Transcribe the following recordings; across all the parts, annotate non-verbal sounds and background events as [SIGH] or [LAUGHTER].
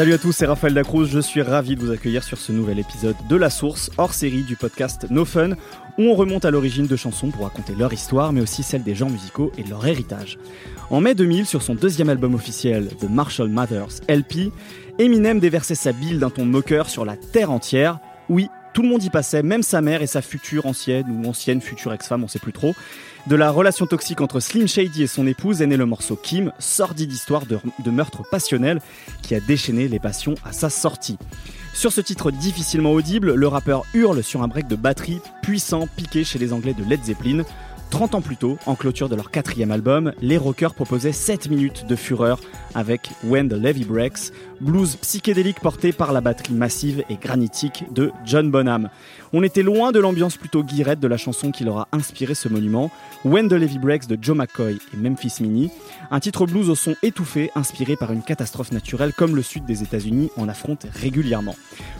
Salut à tous, c'est Raphaël Dacruz. Je suis ravi de vous accueillir sur ce nouvel épisode de La Source, hors série du podcast No Fun, où on remonte à l'origine de chansons pour raconter leur histoire, mais aussi celle des gens musicaux et leur héritage. En mai 2000, sur son deuxième album officiel, The Marshall Mathers LP, Eminem déversait sa bile d'un ton moqueur sur la terre entière. Oui, tout le monde y passait, même sa mère et sa future ancienne ou ancienne future ex-femme, on sait plus trop. De la relation toxique entre Slim Shady et son épouse est né le morceau Kim, sordide histoire de, de meurtre passionnel qui a déchaîné les passions à sa sortie. Sur ce titre difficilement audible, le rappeur hurle sur un break de batterie puissant piqué chez les Anglais de Led Zeppelin. 30 ans plus tôt, en clôture de leur quatrième album, les rockers proposaient 7 minutes de fureur avec When the Levy Breaks, blues psychédélique porté par la batterie massive et granitique de John Bonham. On était loin de l'ambiance plutôt guirette de la chanson qui leur a inspiré ce monument, When the Levy Breaks de Joe McCoy et Memphis Mini, un titre blues au son étouffé inspiré par une catastrophe naturelle comme le sud des États-Unis en affronte régulièrement.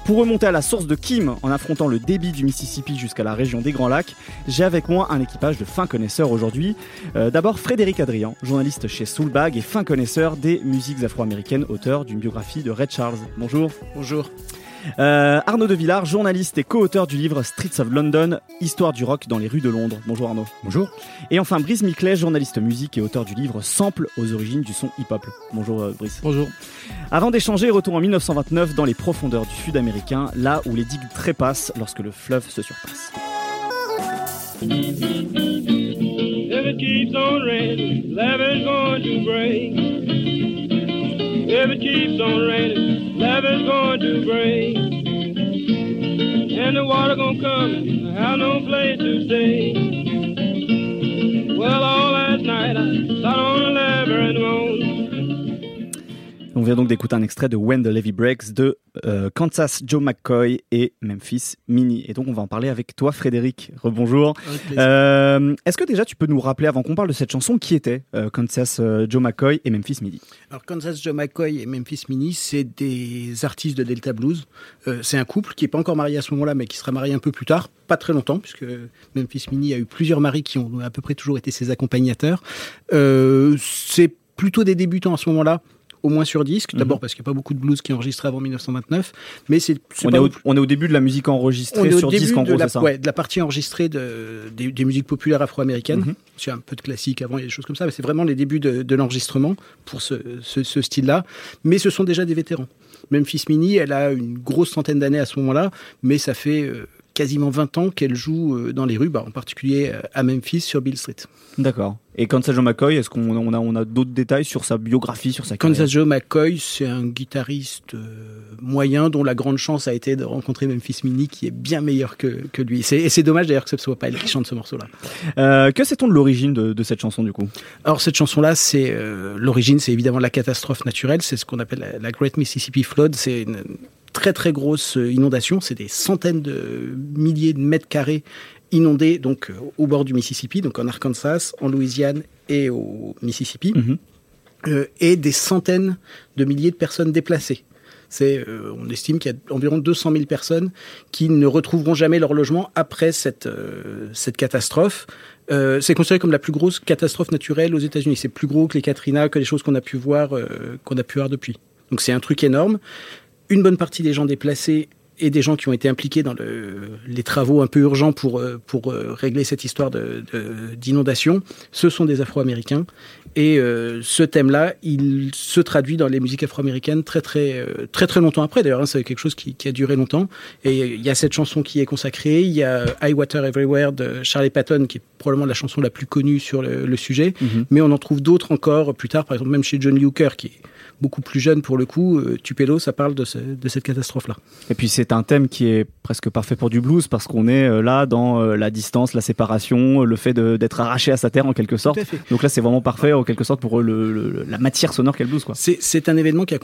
Pour remonter à la source de Kim en affrontant le débit du Mississippi jusqu'à la région des Grands Lacs, j'ai avec moi un équipage de fins connaisseurs aujourd'hui. Euh, D'abord Frédéric Adrian, journaliste chez Soulbag et fin connaisseur des musiques afro-américaines, auteur d'une biographie de Red Charles. Bonjour. Bonjour. Euh, Arnaud de Villard, journaliste et co-auteur du livre Streets of London, Histoire du rock dans les rues de Londres. Bonjour Arnaud. Bonjour. Et enfin Brice Miclet, journaliste musique et auteur du livre Sample aux origines du son hip-hop. Bonjour euh, Brice. Bonjour. Avant d'échanger, retour en 1929 dans les profondeurs du sud américain, là où les digues trépassent lorsque le fleuve se surpasse. If it keeps on raining, If it keeps on raining, levee's going to break. And the water gonna come and I have no place to stay. Well, all last night I sat on a lever and moaned. On vient donc d'écouter un extrait de When the Levy Breaks de euh, Kansas Joe McCoy et Memphis Mini. Et donc on va en parler avec toi Frédéric. Rebonjour. Euh, Est-ce que déjà tu peux nous rappeler avant qu'on parle de cette chanson qui était euh, Kansas Joe McCoy et Memphis Mini Alors Kansas Joe McCoy et Memphis Mini, c'est des artistes de Delta Blues. C'est un couple qui est pas encore marié à ce moment-là, mais qui sera marié un peu plus tard, pas très longtemps, puisque Memphis Mini a eu plusieurs maris qui ont à peu près toujours été ses accompagnateurs. C'est plutôt des débutants à ce moment-là. Au moins sur disque, d'abord parce qu'il n'y a pas beaucoup de blues qui est enregistré avant 1929, mais c'est c'est on, pas est au, on est au début de la musique on enregistrée est au sur début disque en de gros, la, c'est ça ouais, de la partie enregistrée de, des, des musiques populaires afro-américaines. Mhm. Y a un peu de classique avant, il y a des choses comme ça, mais c'est vraiment les débuts de, de l'enregistrement pour ce, ce, ce style-là. Mais ce sont déjà des vétérans. Memphis Mini, elle a une grosse centaine d'années à ce moment-là, mais ça fait euh, quasiment 20 ans qu'elle joue euh, dans les rues, bah, en particulier euh, à Memphis sur Bill Street. D'accord. Et Kansas Joe McCoy, est-ce qu'on on a, on a d'autres détails sur sa biographie, sur sa carrière Kansas Joe McCoy, c'est un guitariste euh, moyen dont la grande chance a été de rencontrer Memphis Mini, qui est bien meilleur que, que lui. Et c'est dommage d'ailleurs que ce ne soit pas elle qui chante ce morceau-là. Euh, que sait-on de l'origine de, de cette chanson du coup? Alors cette chanson-là, c'est euh, l'origine, c'est évidemment la catastrophe naturelle. C'est ce qu'on appelle la, la Great Mississippi Flood. C'est une très très grosse inondation. C'est des centaines de milliers de mètres carrés inondés donc euh, au bord du Mississippi, donc en Arkansas, en Louisiane et au Mississippi, Mhm. Euh, et des centaines de milliers de personnes déplacées. C'est, euh, on estime qu'il y a environ 200 000 personnes qui ne retrouveront jamais leur logement après cette, euh, cette catastrophe. Euh, c'est considéré comme la plus grosse catastrophe naturelle aux États-Unis. C'est plus gros que les Katrina, que les choses qu'on a pu voir, qu'on a pu voir depuis. Donc c'est un truc énorme. Une bonne partie des gens déplacés et des gens qui ont été impliqués dans le, les travaux un peu urgents pour, euh, pour euh, régler cette histoire de- de- d'inondation, ce sont des Afro-Américains. Et euh, ce thème-là, il se traduit dans les musiques afro-américaines très très très très longtemps après. D'ailleurs, hein, c'est quelque chose qui, qui a duré longtemps. Et il y a cette chanson qui est consacrée. Il y a I Water Everywhere de Charlie Patton, qui est probablement la chanson la plus connue sur le, le sujet. Mhm. Mais on en trouve d'autres encore plus tard. Par exemple, même chez John Hooker, qui est beaucoup plus jeune pour le coup. Euh, Tupelo, ça parle de, ce- de cette catastrophe-là. Et puis c'est un thème qui est presque parfait pour du blues parce qu'on est euh, là dans euh, la distance, la séparation, le fait d'être arraché à sa terre en quelque sorte. Donc là c'est vraiment parfait en quelque sorte pour le, le- la matière sonore qu'est le blues. C'est, un événement qui a,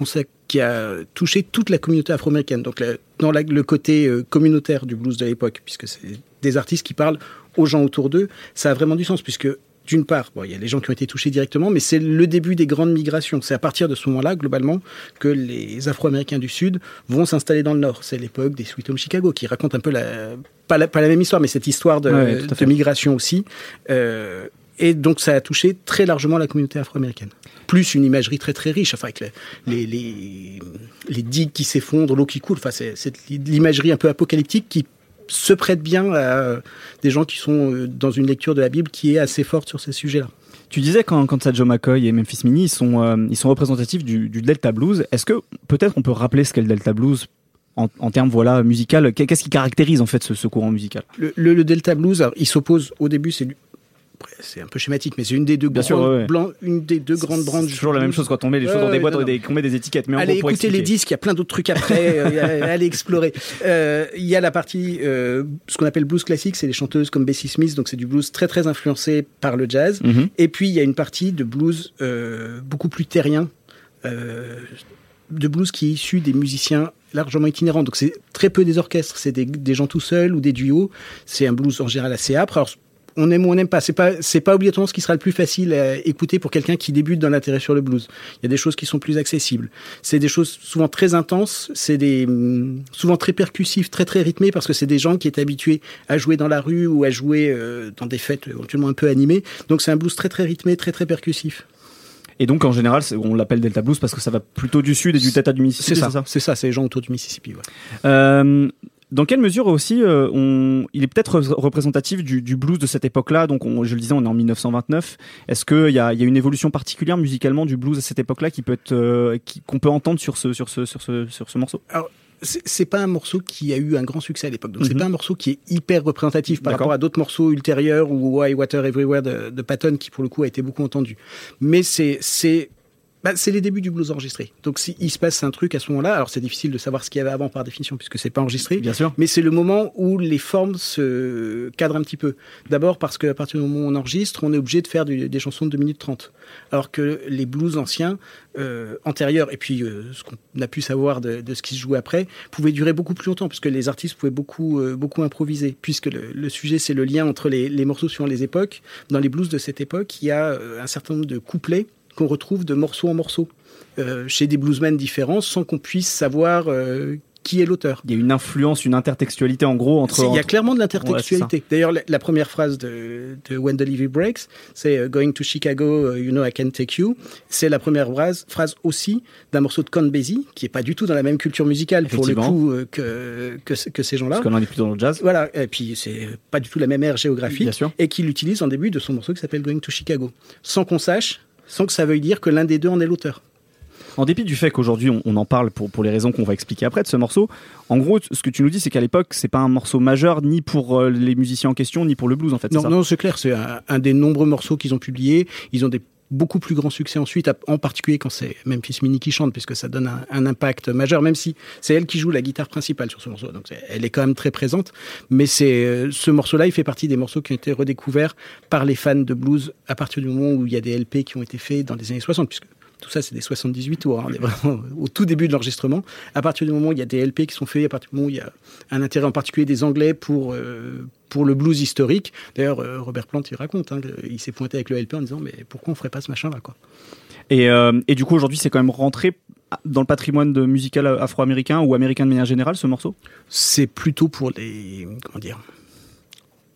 qui a touché toute la communauté afro-américaine. Donc, la- dans la- le côté communautaire du blues de l'époque, puisque c'est des artistes qui parlent aux gens autour d'eux, ça a vraiment du sens, puisque d'une part, bon, il y a les gens qui ont été touchés directement, mais c'est le début des grandes migrations. C'est à partir de ce moment-là, globalement, que les Afro-Américains du Sud vont s'installer dans le Nord. C'est l'époque des Sweet Home Chicago, qui raconte un peu la pas, la, pas la même histoire, mais cette histoire de, Ouais, migration aussi. Euh, et donc ça a touché très largement la communauté afro-américaine. Plus une imagerie très très riche, enfin avec les, les, les, digues qui s'effondrent, l'eau qui coule. Enfin, c'est l'imagerie un peu apocalyptique qui se prête bien à des gens qui sont euh, dans une lecture de la Bible qui est assez forte sur ces sujets-là. Tu disais quand, quand Joe McCoy et Memphis Mini ils sont, euh, ils sont représentatifs du, du Delta Blues. Est-ce que peut-être on peut rappeler ce qu'est le Delta Blues en, en, termes voilà musical? Qu'est-ce qui caractérise en fait ce, ce courant musical? Le, le, le, Delta Blues, alors, il s'oppose au début, c'est c'est un peu schématique, mais c'est une des deux Bien grandes, sûr, ouais, ouais. blancs, une des deux grandes branches. C'est toujours la même chose quand on met les choses dans des boîtes, on met, met des étiquettes. Mais allez écouter expliquer. les disques, il y a plein d'autres trucs après. [LAUGHS] euh, allez explorer. Euh, il y a la partie, euh, ce qu'on appelle blues classique, c'est les chanteuses comme Bessie Smith, donc c'est du blues très très influencé par le jazz. Mm -hmm. Et puis il y a une partie de blues euh, beaucoup plus terrien, de blues qui est issu des musiciens largement itinérants. Donc c'est très peu des orchestres, c'est des, des, gens tout seuls ou des duos. C'est un blues en général assez âpre. Alors on aime ou on n'aime pas. C'est pas, c'est pas obligatoirement ce qui sera le plus facile à écouter pour quelqu'un qui débute dans l'intérêt sur le blues. Il y a des choses qui sont plus accessibles. C'est des choses souvent très intenses. C'est des, souvent très percussifs, très très rythmés parce que c'est des gens qui étaient habitués à jouer dans la rue ou à jouer euh, dans des fêtes éventuellement un peu animées. Donc c'est un blues très très rythmé, très très percussif. Et donc en général, on l'appelle Delta Blues parce que ça va plutôt du sud et du Delta du Mississippi. C'est ça, c'est ça, c'est les gens autour du Mississippi. Ouais. Euh, dans quelle mesure aussi euh, on, il est peut-être représentatif du, du, blues de cette époque-là? Donc, on, je le disais, on est en 1929. Est-ce qu'il y a, y a une évolution particulière musicalement du blues à cette époque-là qui peut être, euh, qu'on peut entendre sur ce, sur ce, sur ce, sur ce morceau? Alors, c'est pas un morceau qui a eu un grand succès à l'époque. Donc, mm -hmm. c'est pas un morceau qui est hyper représentatif par rapport à d'autres morceaux ultérieurs ou Why Water Everywhere de, de Patton qui, pour le coup, a été beaucoup entendu. Mais c'est, c'est bah, c'est les débuts du blues enregistré. Donc s'il si se passe un truc à ce moment-là, alors c'est difficile de savoir ce qu'il y avait avant par définition puisque c'est pas enregistré. Bien sûr. Mais c'est le moment où les formes se cadrent un petit peu. D'abord parce qu'à partir du moment où on enregistre, on est obligé de faire du, des chansons de 2 minutes 30. Alors que les blues anciens, euh, antérieurs, et puis euh, ce qu'on a pu savoir de, de, ce qui se jouait après, pouvaient durer beaucoup plus longtemps puisque les artistes pouvaient beaucoup, euh, beaucoup improviser. Puisque le, le sujet, c'est le lien entre les, les morceaux suivant les époques. Dans les blues de cette époque, il y a un certain nombre de couplets qu'on retrouve de morceau en morceau euh, chez des bluesmen différents sans qu'on puisse savoir euh, qui est l'auteur. Il y a une influence, une intertextualité en gros entre. Il y a clairement de l'intertextualité. Ouais, D'ailleurs, la, la, première phrase de, de When the Levy Breaks, c'est uh, Going to Chicago, you know I can take you. C'est la première phrase, phrase aussi d'un morceau de Count Basie, qui est pas du tout dans la même culture musicale pour le coup euh, que, que, que, ces gens-là. Parce qu'on en est plutôt dans le jazz. Voilà. Et puis c'est pas du tout la même ère géographique. Et qu'il utilise en début de son morceau qui s'appelle Going to Chicago. Sans qu'on sache sans que ça veuille dire que l'un des deux en est l'auteur. En dépit du fait qu'aujourd'hui on, on, en parle pour, pour les raisons qu'on va expliquer après de ce morceau, en gros, ce que tu nous dis, c'est qu'à l'époque, c'est pas un morceau majeur ni pour euh, les musiciens en question, ni pour le blues en fait. Non, non, c'est clair, c'est un, un, des nombreux morceaux qu'ils ont publiés. Ils ont des beaucoup plus grand succès ensuite, en particulier quand c'est Memphis Mini qui chante, puisque ça donne un, un, impact majeur, même si c'est elle qui joue la guitare principale sur ce morceau. Donc elle est quand même très présente. Mais c'est euh, ce morceau-là, il fait partie des morceaux qui ont été redécouverts par les fans de blues à partir du moment où il y a des LP qui ont été faits dans les années 60, puisque tout ça, c'est des 78 tours. Hein. On est vraiment [LAUGHS] au tout début de l'enregistrement. À partir du moment où il y a des LP qui sont faits, à partir du moment où il y a un intérêt en particulier des Anglais pour, euh, pour le blues historique. D'ailleurs, euh, Robert Plant, il raconte, hein, il s'est pointé avec le LP en disant Mais pourquoi on ferait pas ce machin-là quoi et, euh, et, du coup, aujourd'hui, c'est quand même rentré dans le patrimoine de musical afro-américain ou américain de manière générale, ce morceau? C'est plutôt pour les. Comment dire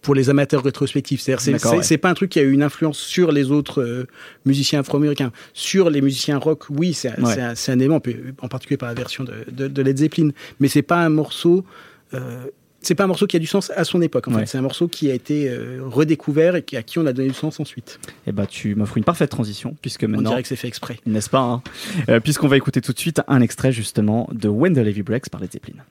pour les amateurs rétrospectifs. C'est-à-dire, c'est, ouais. pas un truc qui a eu une influence sur les autres euh, musiciens afro-américains. Sur les musiciens rock, oui, c'est, ouais. un, un élément, en particulier par la version de, de, de Led Zeppelin. Mais c'est pas un morceau. Euh, c'est pas un morceau qui a du sens à son époque. En ouais. fait, c'est un morceau qui a été euh, redécouvert et à qui on a donné du sens ensuite. Et bah, tu m'offres une parfaite transition puisque maintenant. On dirait que c'est fait exprès, n'est-ce pas hein? Puisqu'on va écouter tout de suite un extrait justement de When the Levy Breaks par Led Zeppelin.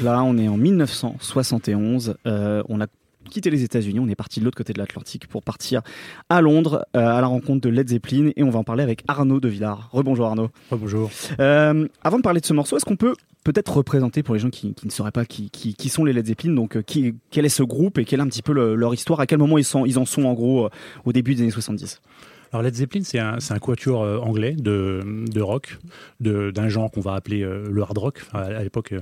Donc là, on est en 1971. Euh, on a quitté les États-Unis, on est parti de l'autre côté de l'Atlantique pour partir à Londres euh, à la rencontre de Led Zeppelin et on va en parler avec Arnaud de Villard. Rebonjour Arnaud. Rebonjour. Euh, avant de parler de ce morceau, est-ce qu'on peut peut-être représenter pour les gens qui, qui ne sauraient pas qui, qui, qui, sont les Led Zeppelin, donc qui, quel est ce groupe et quelle est un petit peu le, leur histoire, à quel moment ils, sont, ils en sont en gros au début des années 70 Alors Led Zeppelin, c'est un, un quatuor euh, anglais de, de rock, d'un genre qu'on va appeler euh, le hard rock. Enfin, à, à l'époque, euh,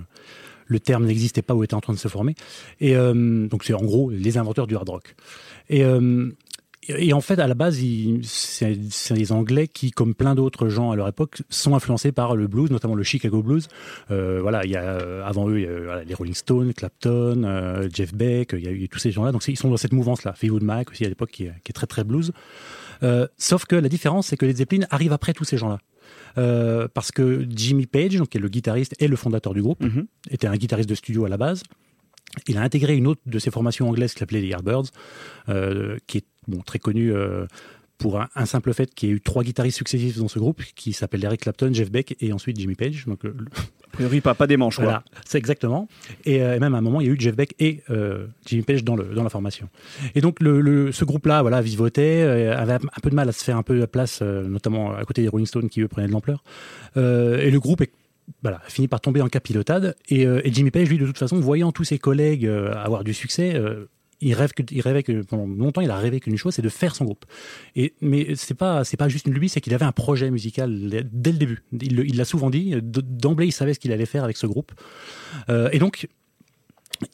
le terme n'existait pas ou était en train de se former. Et euh, donc c'est en gros les inventeurs du hard rock. Et, euh, en fait, à la base, c'est des Anglais qui, comme plein d'autres gens à leur époque, sont influencés par le blues, notamment le Chicago blues. Euh, voilà, il y a avant eux, y les Rolling Stones, Clapton, Jeff Beck, il y a eu tous ces gens-là. Donc ils sont dans cette mouvance-là. Fleetwood Mac aussi à l'époque, qui, est- très très blues. Sauf que la différence, c'est que les Zeppelin arrivent après tous ces gens-là. Euh, parce que Jimmy Page, donc, qui est le guitariste et le fondateur du groupe, Mhm. était un guitariste de studio à la base. Il a intégré une autre de ses formations anglaises qui s'appelait les Yardbirds, euh, qui est bon, très connue euh, pour un, un simple fait qu'il y a eu trois guitaristes successifs dans ce groupe, qui s'appellent Eric Clapton, Jeff Beck et ensuite Jimmy Page. Donc, euh, A priori, pas, pas des manches, quoi. voilà, c'est exactement. Et euh, même à un moment, il y a eu Jeff Beck et euh, Jimmy Page dans, le, dans la formation. Et donc, le, le- ce groupe-là, voilà, vivotait, euh, avait un peu de mal à se faire un peu de place, notamment à côté des Rolling Stones qui, eux, prenaient de l'ampleur. Et le groupe est, voilà, a fini par tomber en capilotade. Et, et Jimmy Page, lui, de toute façon, voyant tous ses collègues avoir du succès, il rêve que, il rêvait que pendant longtemps, il a rêvé qu'une chose, c'est de faire son groupe. Et mais c'est pas, c'est pas juste une lubie, c'est qu'il avait un projet musical dès le début. Il l'a souvent dit. D'emblée, il savait ce qu'il allait faire avec ce groupe. Euh, et donc,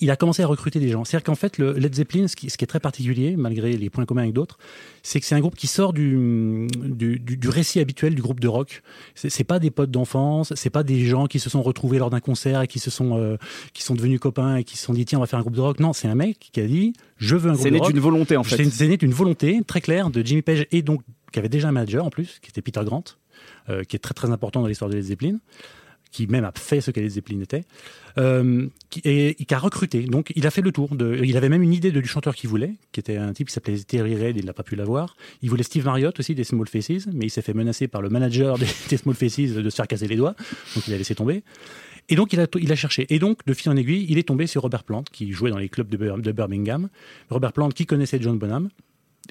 il a commencé à recruter des gens. C'est-à-dire qu'en fait, le Led Zeppelin, ce qui, ce qui est très particulier, malgré les points communs avec d'autres, c'est que c'est un groupe qui sort du, du, du- récit habituel du groupe de rock. C'est c'est pas des potes d'enfance, c'est pas des gens qui se sont retrouvés lors d'un concert et qui se sont euh, qui sont devenus copains et qui se sont dit tiens on va faire un groupe de rock. Non, c'est un mec qui a dit je veux un groupe C'est de né rock. d'une volonté, en fait. C'est c'est né d'une volonté très claire de Jimmy Page et donc qui avait déjà un manager en plus, qui était Peter Grant, euh, qui est très très important dans l'histoire de Led Zeppelin, qui même a fait ce que Led Zeppelin était, euh, qui, et, qui a recruté. Donc il a fait le tour. De, il avait même une idée de, du chanteur qu'il voulait, qui était un type qui s'appelait Terry Reid, il n'a pas pu l'avoir. Il voulait Steve Marriott aussi des Small Faces, mais il s'est fait menacer par le manager [LAUGHS] des, Small Faces de se faire casser les doigts, donc il a laissé tomber. Et donc, il a, il a cherché. Et donc, de fil en aiguille, il est tombé sur Robert Plant, qui jouait dans les clubs de, de Birmingham. Robert Plant, qui connaissait John Bonham.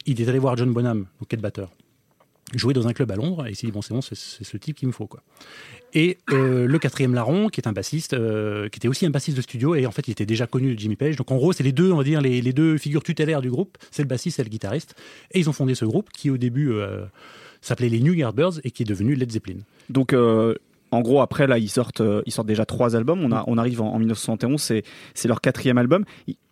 Il est allé voir John Bonham, donc quel batteur, jouer dans un club à Londres. Et il s'est dit, bon, c'est bon, c'est ce type qu'il me faut. quoi. Et euh, le quatrième larron, qui est un bassiste, euh, qui était aussi un bassiste de studio, et en fait, il était déjà connu de Jimmy Page. Donc, en gros, c'est les deux, on va dire, les, deux figures tutélaires du groupe. C'est le bassiste et le guitariste. Et ils ont fondé ce groupe qui, au début, euh, s'appelait les New Yardbirds et qui est devenu Led Zeppelin. Donc, en gros, après, là, ils sortent, euh, ils sortent déjà trois albums. On, arrive en, en 1971, c'est, leur quatrième album.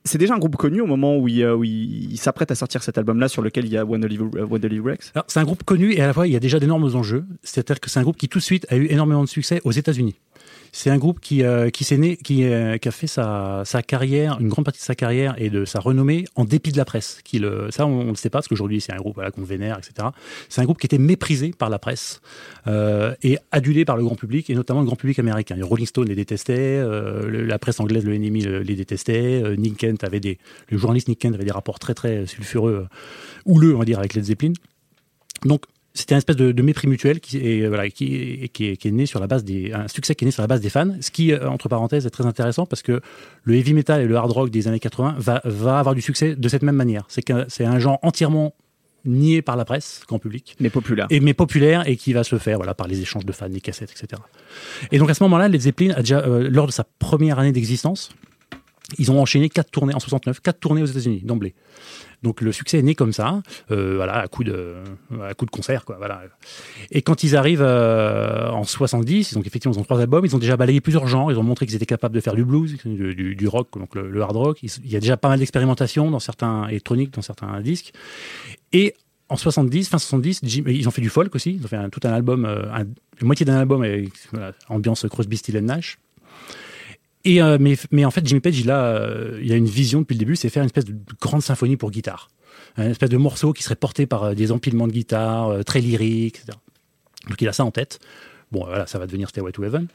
C'est déjà un groupe connu au moment où ils il, s'apprêtent à sortir cet album-là, sur lequel il y a Oliver, euh, Rex. C'est un groupe connu et à la fois, il y a déjà d'énormes enjeux. C'est-à-dire que c'est un groupe qui, tout de suite, a eu énormément de succès aux États-Unis. C'est un groupe qui, euh, qui s'est né, qui, euh, a fait sa, carrière, une grande partie de sa carrière et de sa renommée en dépit de la presse. Qui le, ça, on ne le sait pas parce qu'aujourd'hui, c'est un groupe qu'on vénère, etc. C'est un groupe qui était méprisé par la presse euh, et adulé par le grand public et notamment le grand public américain. Rolling Stone les détestait, la presse anglaise, le NME le- les détestait. Nick Kent avait des, le journaliste Nick Kent avait des rapports très très sulfureux, houleux, on va dire, avec Led Zeppelin. Donc, c'était une espèce de, de mépris mutuel qui est, voilà, qui, est, qui, est, qui est né sur la base des, un succès qui est né sur la base des fans, ce qui, euh, entre parenthèses, est très intéressant parce que le heavy metal et le hard rock des années 80 va, va avoir du succès de cette même manière. C'est c'est un genre entièrement nié par la presse, grand public, Mais populaire. et, mais populaire et qui va se faire voilà, par les échanges de fans, les cassettes, etc. Et donc à ce moment-là, Led Zeppelin a déjà, euh, lors de sa première année d'existence, ils ont enchaîné quatre tournées en 69, quatre tournées aux États-Unis d'emblée. Donc le succès est né comme ça, euh, voilà, à coup de, à concert, quoi. Voilà. Et quand ils arrivent euh, en 70, donc effectivement ils ont trois albums, ils ont déjà balayé plusieurs genres, ils ont montré qu'ils étaient capables de faire du blues, du, rock, donc le, hard rock. Il y a déjà pas mal d'expérimentation dans certains électroniques, dans certains disques. Et en 70, fin 70, Jim- ils ont fait du folk aussi. Ils ont fait tout un album, euh, un- une moitié d'un album avec voilà, ambiance Crosby, Still Nash. Et euh, mais, mais en fait, Jimmy Page, il a, euh, il a une vision depuis le début, c'est faire une espèce de grande symphonie pour guitare, une espèce de morceau qui serait porté par euh, des empilements de guitare très lyriques, etc. Donc il a ça en tête. Bon, voilà, ça va devenir Stairway to Heaven.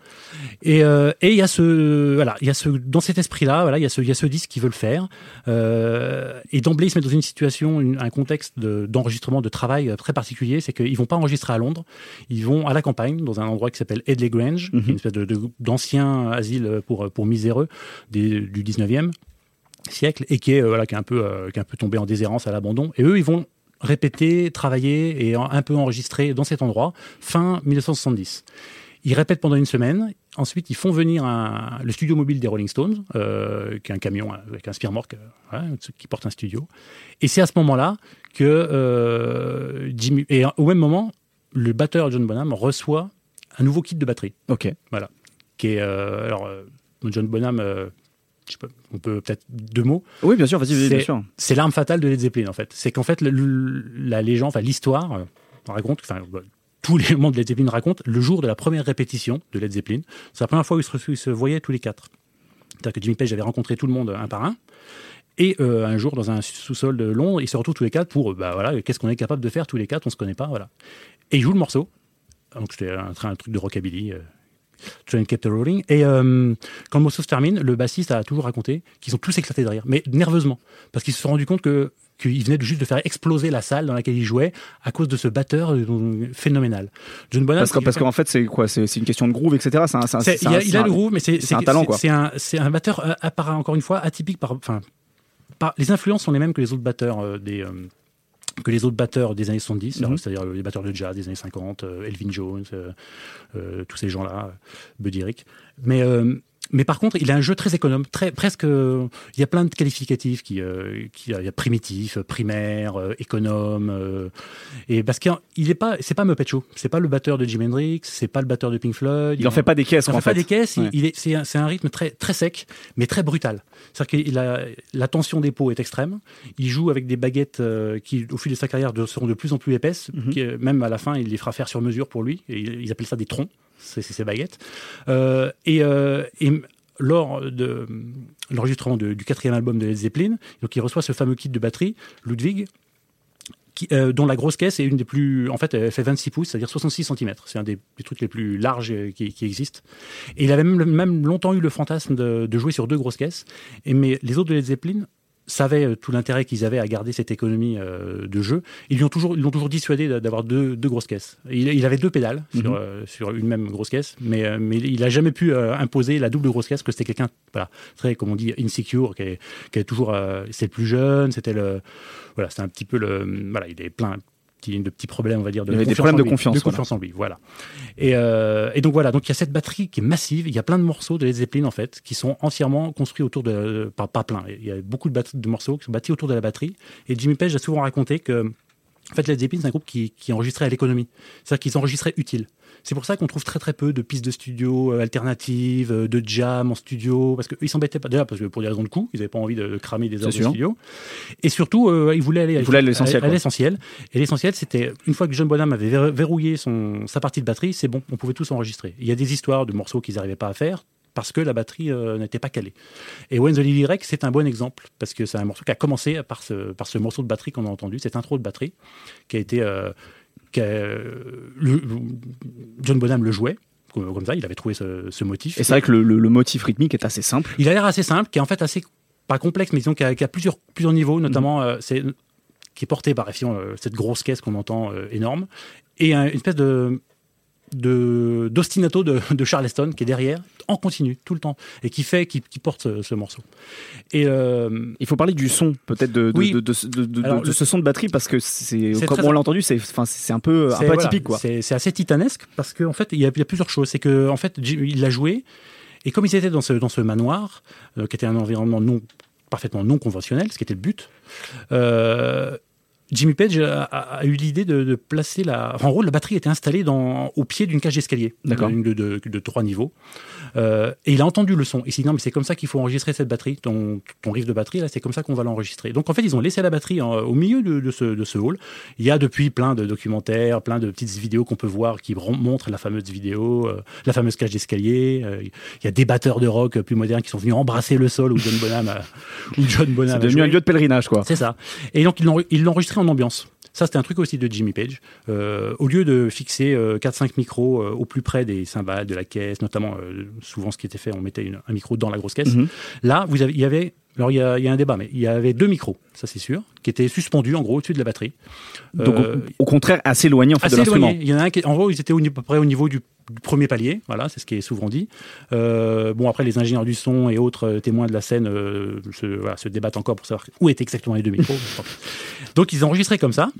Et euh, et il y a ce, voilà, il y a ce, dans cet esprit-là, voilà, il y a ce, il y a ce disque qui veut le faire. Euh, et d'emblée, ils se mettent dans une situation, une- un contexte de- d'enregistrement, de, travail très particulier. C'est qu'ils vont pas enregistrer à Londres, ils vont à la campagne, dans un endroit qui s'appelle Headley Grange, est Mhm. une espèce d'ancien asile pour pour miséreux des- du 19e siècle et qui est euh, voilà qui est un peu euh, qui est un peu tombé en déshérence à l'abandon. Et eux, ils vont répéter, travailler et un peu enregistrer dans cet endroit fin 1970. Ils répètent pendant une semaine. ensuite, ils font venir un- le studio mobile des Rolling Stones, euh, qui est un camion avec un spearmork euh, voilà, qui porte un studio. Et c'est à ce moment-là que euh, Jimmy. Et au même moment, le batteur John Bonham reçoit un nouveau kit de batterie, Ok. qui est. euh, alors, euh, John Bonham, je sais pas, on peut peut-être deux mots. Oui, bien sûr, vas-y, vas-y, bien C'est- sûr. C'est l'arme fatale de Led Zeppelin, en fait. C'est qu'en fait, le- le- la légende, enfin l'histoire euh, raconte, enfin, bah, tous les membres de Led Zeppelin racontent, le jour de la première répétition de Led Zeppelin, c'est la première fois où ils se, ils se voyaient tous les quatre. C'est-à-dire que Jimmy Page avait rencontré tout le monde un par un. Et euh, un jour, dans un sous-sol de Londres, ils se retrouvent tous les quatre pour, euh, bah voilà, qu'est-ce qu'on est capable de faire tous les quatre, on se connaît pas, voilà. Et ils jouent le morceau. Donc c'était un, un truc de rockabilly. euh, Train Kept Rolling. Et euh, quand le morceau se termine, le bassiste a toujours raconté qu'ils ont tous éclaté de rire, mais nerveusement, parce qu'ils se sont rendus compte que qu'il venait juste de faire exploser la salle dans laquelle il jouait à cause de ce batteur euh, phénoménal. John Bonham, Parce qu'en parce fait, c'est quoi? C'est une question de groove, etc. C'est un- c'est il, a, il le groove, mais c'est c'est un talent, quoi. C'est un, c'est un batteur euh, appara- encore une fois atypique par, enfin, par- les influences sont les mêmes que les autres batteurs euh, des euh, que les autres batteurs des années 70, Mhm. c'est-à-dire les batteurs de jazz des années 50, euh, Elvin Jones, euh, euh, tous ces gens-là, Buddy Rick. Mais euh, mais par contre, il a un jeu très économe, très presque. euh, il y a plein de qualificatifs qui, euh, qui il y a primitif, primaire, euh, économe, euh, et parce qu'il est pas, c'est pas Muppet Show, c'est pas le batteur de Jimi Hendrix, c'est pas le batteur de Pink Floyd. Il en fait pas des caisses, Il quoi, en en fait pas fait. des caisses, il- Ouais. il est, c'est, un, c'est un rythme très, très sec, mais très brutal. C'est-à-dire que la, la tension des peaux est extrême. Il joue avec des baguettes qui, au fil de sa carrière, de- seront de plus en plus épaisses. Mhm. qui, même à la fin, il les fera faire sur mesure pour lui. Et ils, ils appellent ça des troncs, ces baguettes. Euh, et, euh, lors de l'enregistrement du quatrième album de Led Zeppelin, donc il reçoit ce fameux kit de batterie, Ludwig, euh, dont la grosse caisse est une des plus. En fait, elle fait 26 pouces, c'est-à-dire 66 cm. C'est un des, trucs les plus larges qui, existent. Et il avait même, même longtemps eu le fantasme de, de jouer sur deux grosses caisses. Et, mais les autres de Led Zeppelin savaient euh, tout l'intérêt qu'ils avaient à garder cette économie euh, de jeu. Ils lui ont toujours, ils l'ont toujours dissuadé d'a- d'avoir deux, deux grosses caisses. Il, il avait deux pédales sur, Mhm. euh, sur une même grosse caisse, mais, euh, mais il a jamais pu imposer la double grosse caisse, que c'était quelqu'un, voilà, très, comme on dit, insecure, qui est, qui est toujours, c'est le plus jeune, c'était le, voilà, c'était un petit peu le, voilà, il est plein petit- de petits problèmes, on va dire, de Il y avait des confiance problèmes en de lui, confiance, de voilà. confiance en lui, voilà. Et, euh, et donc voilà, donc il y a cette batterie qui est massive. Il y a plein de morceaux de Led Zeppelin en fait qui sont entièrement construits autour de, pas, pas plein. Il y a beaucoup de, de morceaux qui sont bâtis autour de la batterie. Et Jimmy Page a souvent raconté que en fait, Led Zeppelin, c'est un groupe qui, qui enregistrait à l'économie. C'est-à-dire qu'ils enregistraient utile. C'est pour ça qu'on trouve très très peu de pistes de studio euh, alternatives, euh, de jam en studio, parce qu'ils s'embêtaient pas déjà parce que pour des raisons de coût, ils n'avaient pas envie de, cramer des heures de sûr. studio. Et surtout, euh, ils voulaient aller à l'essentiel. Et l'essentiel, c'était une fois que John Bonham avait verrou- verrouillé son, sa partie de batterie, c'est bon, on pouvait tous enregistrer. Il y a des histoires de morceaux qu'ils n'arrivaient pas à faire parce que la batterie euh, n'était pas calée. Et When the Lily Wreck, c'est un bon exemple parce que c'est un morceau qui a commencé par ce, par ce morceau de batterie qu'on a entendu, cette intro de batterie qui a été. euh, qui a- le- John Bonham le jouait. Comme ça, il avait trouvé ce, ce motif. Et c'est vrai que le, le- le motif rythmique est assez simple. Il a l'air assez simple, qui est en fait assez pas complexe, mais disons qu'il y a, plusieurs, plusieurs niveaux, notamment euh, c'est qui est porté par effectivement, euh, cette grosse caisse qu'on entend euh, énorme et un- une espèce de de d'ostinato de, de Charleston qui est derrière en continu tout le temps et qui fait qui, qui porte ce, ce morceau et euh, Il faut parler du son, peut-être, de, de, Oui. de, de, de- de- Alors, de le- ce son de batterie, parce que c'est, comme on l'a entendu, c'est, enfin, c'est un peu, un peu voilà, atypique, quoi. C'est assez titanesque parce qu'en fait, il y, a, il y a plusieurs choses. C'est que en fait, il l'a joué et comme ils étaient dans ce, dans ce manoir, euh, qui était un environnement non, parfaitement non conventionnel, ce qui était le but, euh, Jimmy Page a, a- a eu l'idée de, de placer la. enfin, en gros, la batterie était installée dans, au pied d'une cage d'escalier, D'accord. de, de, trois niveaux. Euh, et il a entendu le son. Il s'est dit non, mais c'est comme ça qu'il faut enregistrer cette batterie, ton, ton riff de batterie, là, c'est comme ça qu'on va l'enregistrer. Donc en fait, ils ont laissé la batterie en- au milieu de, ce, de ce hall. Il y a depuis plein de documentaires, plein de petites vidéos qu'on peut voir qui ren- montrent la fameuse vidéo, euh, la fameuse cage d'escalier. Euh, il y a des batteurs de rock plus modernes qui sont venus embrasser le sol où John Bonham a, où John Bonham C'est devenu joué. un lieu de pèlerinage, quoi. C'est ça. Et donc, ils l'ont ils en ambiance. Ça, c'était un truc aussi de Jimmy Page. Euh, au lieu de fixer euh, 4-5 micros euh, au plus près des cymbales, de la caisse, notamment, euh, souvent ce qui était fait, on mettait une- un micro dans la grosse caisse. Mhm. Là, vous avez, il y avait, alors il y, a, il y a un débat, mais il y avait deux micros, ça c'est sûr, qui étaient suspendus en gros au-dessus de la batterie. Donc, Euh, au, au contraire, assez éloigné, en fait, de assez l'instrument. éloigné. Il y en a un qui, en gros, ils étaient au, à peu près au niveau du, du premier palier. Voilà, c'est ce qui est souvent dit. Euh, bon, après, les ingénieurs du son et autres euh, témoins de la scène euh, se, voilà, se débattent encore pour savoir où étaient exactement les deux micros. [LAUGHS] Donc, ils enregistraient comme ça.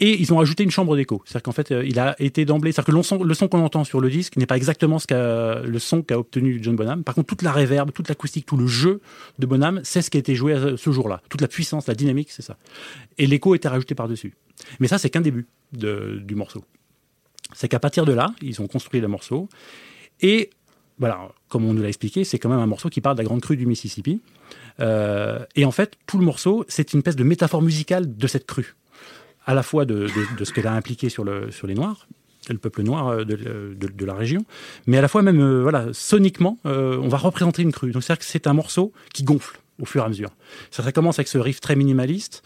Euh, Et ils ont ajouté une chambre d'écho. C'est-à-dire qu'en fait, euh, il a été d'emblée. C'est-à-dire que le son, qu'on entend sur le disque n'est pas exactement ce qu'a, le son qu'a obtenu John Bonham. Par contre, toute la réverb, toute l'acoustique, tout le jeu de Bonham, c'est ce qui a été joué à ce jour-là. Toute la puissance, la dynamique, c'est ça. Et l'écho était rajouté par-dessus. Mais ça, c'est qu'un début de- du morceau. C'est qu'à partir de là, ils ont construit le morceau. Et voilà, comme on nous l'a expliqué, c'est quand même un morceau qui parle de la grande crue du Mississippi. Euh, et en fait, tout le morceau, c'est une espèce de métaphore musicale de cette crue, à la fois de, ce qu'elle a impliqué sur, le, sur les Noirs, le peuple noir euh, de, la région, mais à la fois même, euh, voilà, soniquement, euh, on va représenter une crue. Donc c'est-à-dire que c'est un morceau qui gonfle au fur et à mesure. Ça commence avec ce riff très minimaliste.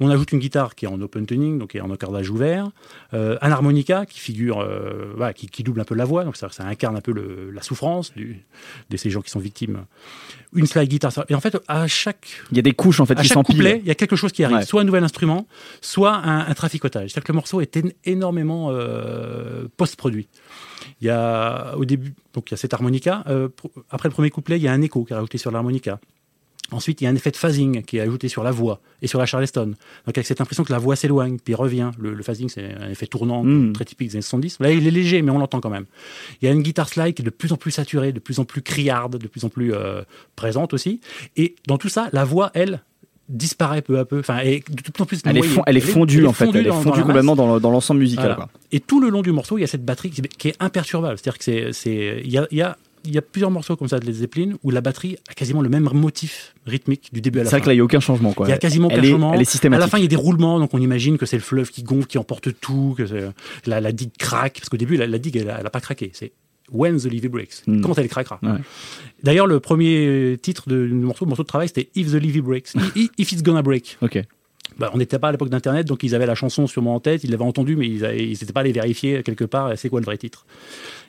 On ajoute une guitare qui est en open tuning, donc qui est en encordage ouvert, euh, un harmonica qui figure, euh, voilà, qui, qui double un peu la voix, donc ça, ça incarne un peu le- la souffrance du- de ces gens qui sont victimes. Une slide guitare, et en fait à chaque Il y a des couches en fait à qui chaque couplet, il y a quelque chose qui arrive, Ouais. soit un nouvel instrument, soit un, un traficotage. C'est-à-dire que le morceau est énormément euh, post-produit. Il y a au début, donc il y a cet harmonica. pr- après le premier couplet, il y a un écho qui est rajouté sur l'harmonica. Ensuite, il y a un effet de phasing qui est ajouté sur la voix et sur la charleston. Donc avec cette impression que la voix s'éloigne, puis revient. Le, le phasing, c'est un effet tournant Mm. très typique des années 70. Là, il est léger, mais on l'entend quand même. Il y a une guitare slide qui est de plus en plus saturée, de plus en plus criarde, de plus en plus euh, présente aussi. Et dans tout ça, la voix, elle, disparaît peu à peu. Enfin, est de plus en plus Elle est, elle fondue en fait, elle est dans- dans fondue complètement dans le- dans l'ensemble musical. Voilà. quoi. Et tout le long du morceau, il y a cette batterie qui, qui est imperturbable. C'est-à-dire que c'est, c'est, il y a, il y a, il y a plusieurs morceaux comme ça de Led Zeppelin où la batterie a quasiment le même motif rythmique du début à la C'est fin. vrai que là il n'y a aucun changement quoi. Il y a quasiment elle aucun est, changement. elle est À systématique. la fin, il y a des roulements, donc on imagine que c'est le fleuve qui gonfle, qui emporte tout, que c'est- la, la digue craque, parce qu'au début, la, la digue, elle n'a pas craqué. C'est When the Levee Breaks. Hmm. Quand elle craquera. Ouais. D'ailleurs, le premier titre de- du morceau, morceau de travail, c'était If the Levee Breaks. I- [LAUGHS] I- If it's gonna break. Ok. Bah, on n'était pas à l'époque d'Internet, donc ils avaient la chanson sûrement en tête, ils l'avaient entendue, mais ils n'étaient pas allés vérifier quelque part c'est quoi le vrai titre.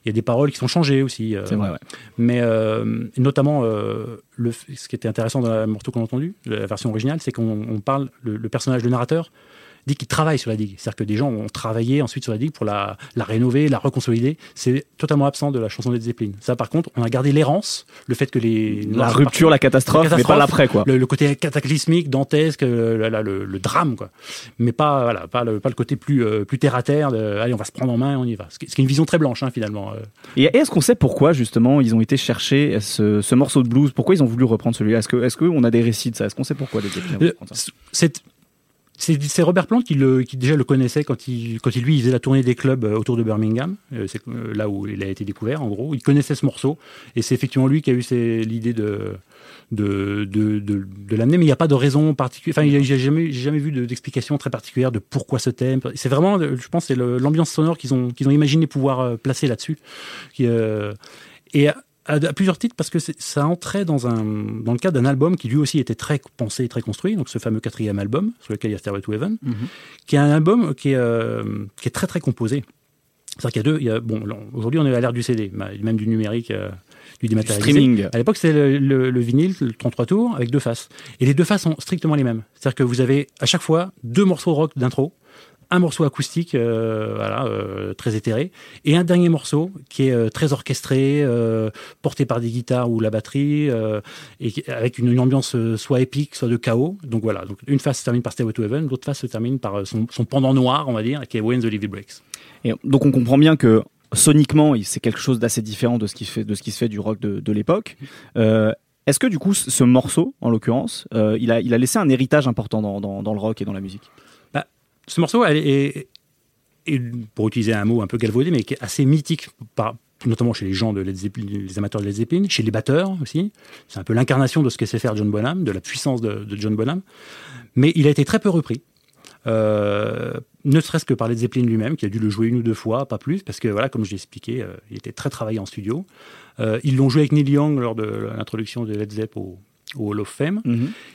Il y a des paroles qui sont changées aussi. euh, C'est vrai. ouais. mais euh, notamment, euh, le, ce qui était intéressant dans la morceau qu'on a entendu, la version originale, c'est qu'on on parle, le, le personnage, le narrateur, dit qu'il travaille sur la digue. C'est-à-dire que des gens ont travaillé ensuite sur la digue pour la, la rénover, la reconsolider. C'est totalement absent de la chanson des Zeppelin. Ça, par contre, on a gardé l'errance, le fait que les... La rupture, la catastrophe, La mais pas catastrophe, l'après quoi. le, le côté cataclysmique, dantesque, euh, le, le drame, quoi. Mais pas, voilà, pas, le, pas le côté plus, euh, plus terre à terre. De, allez, on va se prendre en main, et on y va. Ce qui, ce qui est une vision très blanche, hein, finalement. euh. Et est-ce qu'on sait pourquoi justement ils ont été chercher ce, ce morceau de blues? Pourquoi ils ont voulu reprendre celui-là? Est-ce que qu'on a des récits de ça? Est-ce qu'on sait pourquoi les Zeppelin ont Euh, c'est c'est Robert Plant qui, le, qui déjà le connaissait quand il, quand il lui faisait la tournée des clubs euh, autour de Birmingham, Euh, c'est euh, là où il a été découvert en gros. Il connaissait ce morceau et c'est effectivement lui qui a eu l'idée de de, de, de, l'amener, mais il n'y a pas de raison particulière. Enfin, j'ai jamais, jamais vu de- d'explication très particulière de pourquoi ce thème. C'est vraiment, je pense, c'est l'ambiance sonore qu'ils ont, qu'ils ont imaginé pouvoir placer là-dessus. Et à, plusieurs titres, parce que ça entrait dans, un, dans le cadre d'un album qui lui aussi était très pensé, très construit, donc ce fameux quatrième album, sur lequel il y a Stairway to Heaven, Mhm. qui est un album qui est, euh, qui est très très composé. C'est-à-dire qu'il y a deux. il y a- bon, aujourd'hui, on est à l'ère du CD, même du numérique, euh, du dématérialisé. Streaming. À l'époque, c'était le, le- le vinyle, le 33 tours, avec deux faces. Et les deux faces sont strictement les mêmes. C'est-à-dire que vous avez à chaque fois deux morceaux rock d'intro, un morceau acoustique, euh, voilà, euh, très éthéré, et un dernier morceau qui est euh, très orchestré, porté par des guitares ou la batterie, et avec une, ambiance soit épique, soit de chaos. Donc voilà, donc une face se termine par Stairway to Heaven, l'autre face se termine par son, son pendant noir, on va dire, qui est When the Levee Breaks. Et donc on comprend bien que soniquement, c'est quelque chose d'assez différent de ce qui, se fait, de ce qui se fait du rock de, l'époque. Est-ce que du coup, ce ce morceau, en l'occurrence, il, a, il a laissé un héritage important dans- dans le rock et dans la musique? Ce morceau est, pour utiliser un mot un peu galvaudé, mais qui est assez mythique, notamment chez les gens de Zeppelin, les amateurs de Led Zeppelin, chez les batteurs aussi. C'est un peu l'incarnation de ce que sait faire John Bonham, de la puissance de, John Bonham. Mais il a été très peu repris. Euh, ne serait-ce que par Led Zeppelin lui-même, qui a dû le jouer une ou deux fois, pas plus, parce que voilà, comme je l'ai expliqué, euh, il était très travaillé en studio. Euh, ils l'ont joué avec Neil Young lors de l'introduction de Led Zepp au, au Hall of Fame.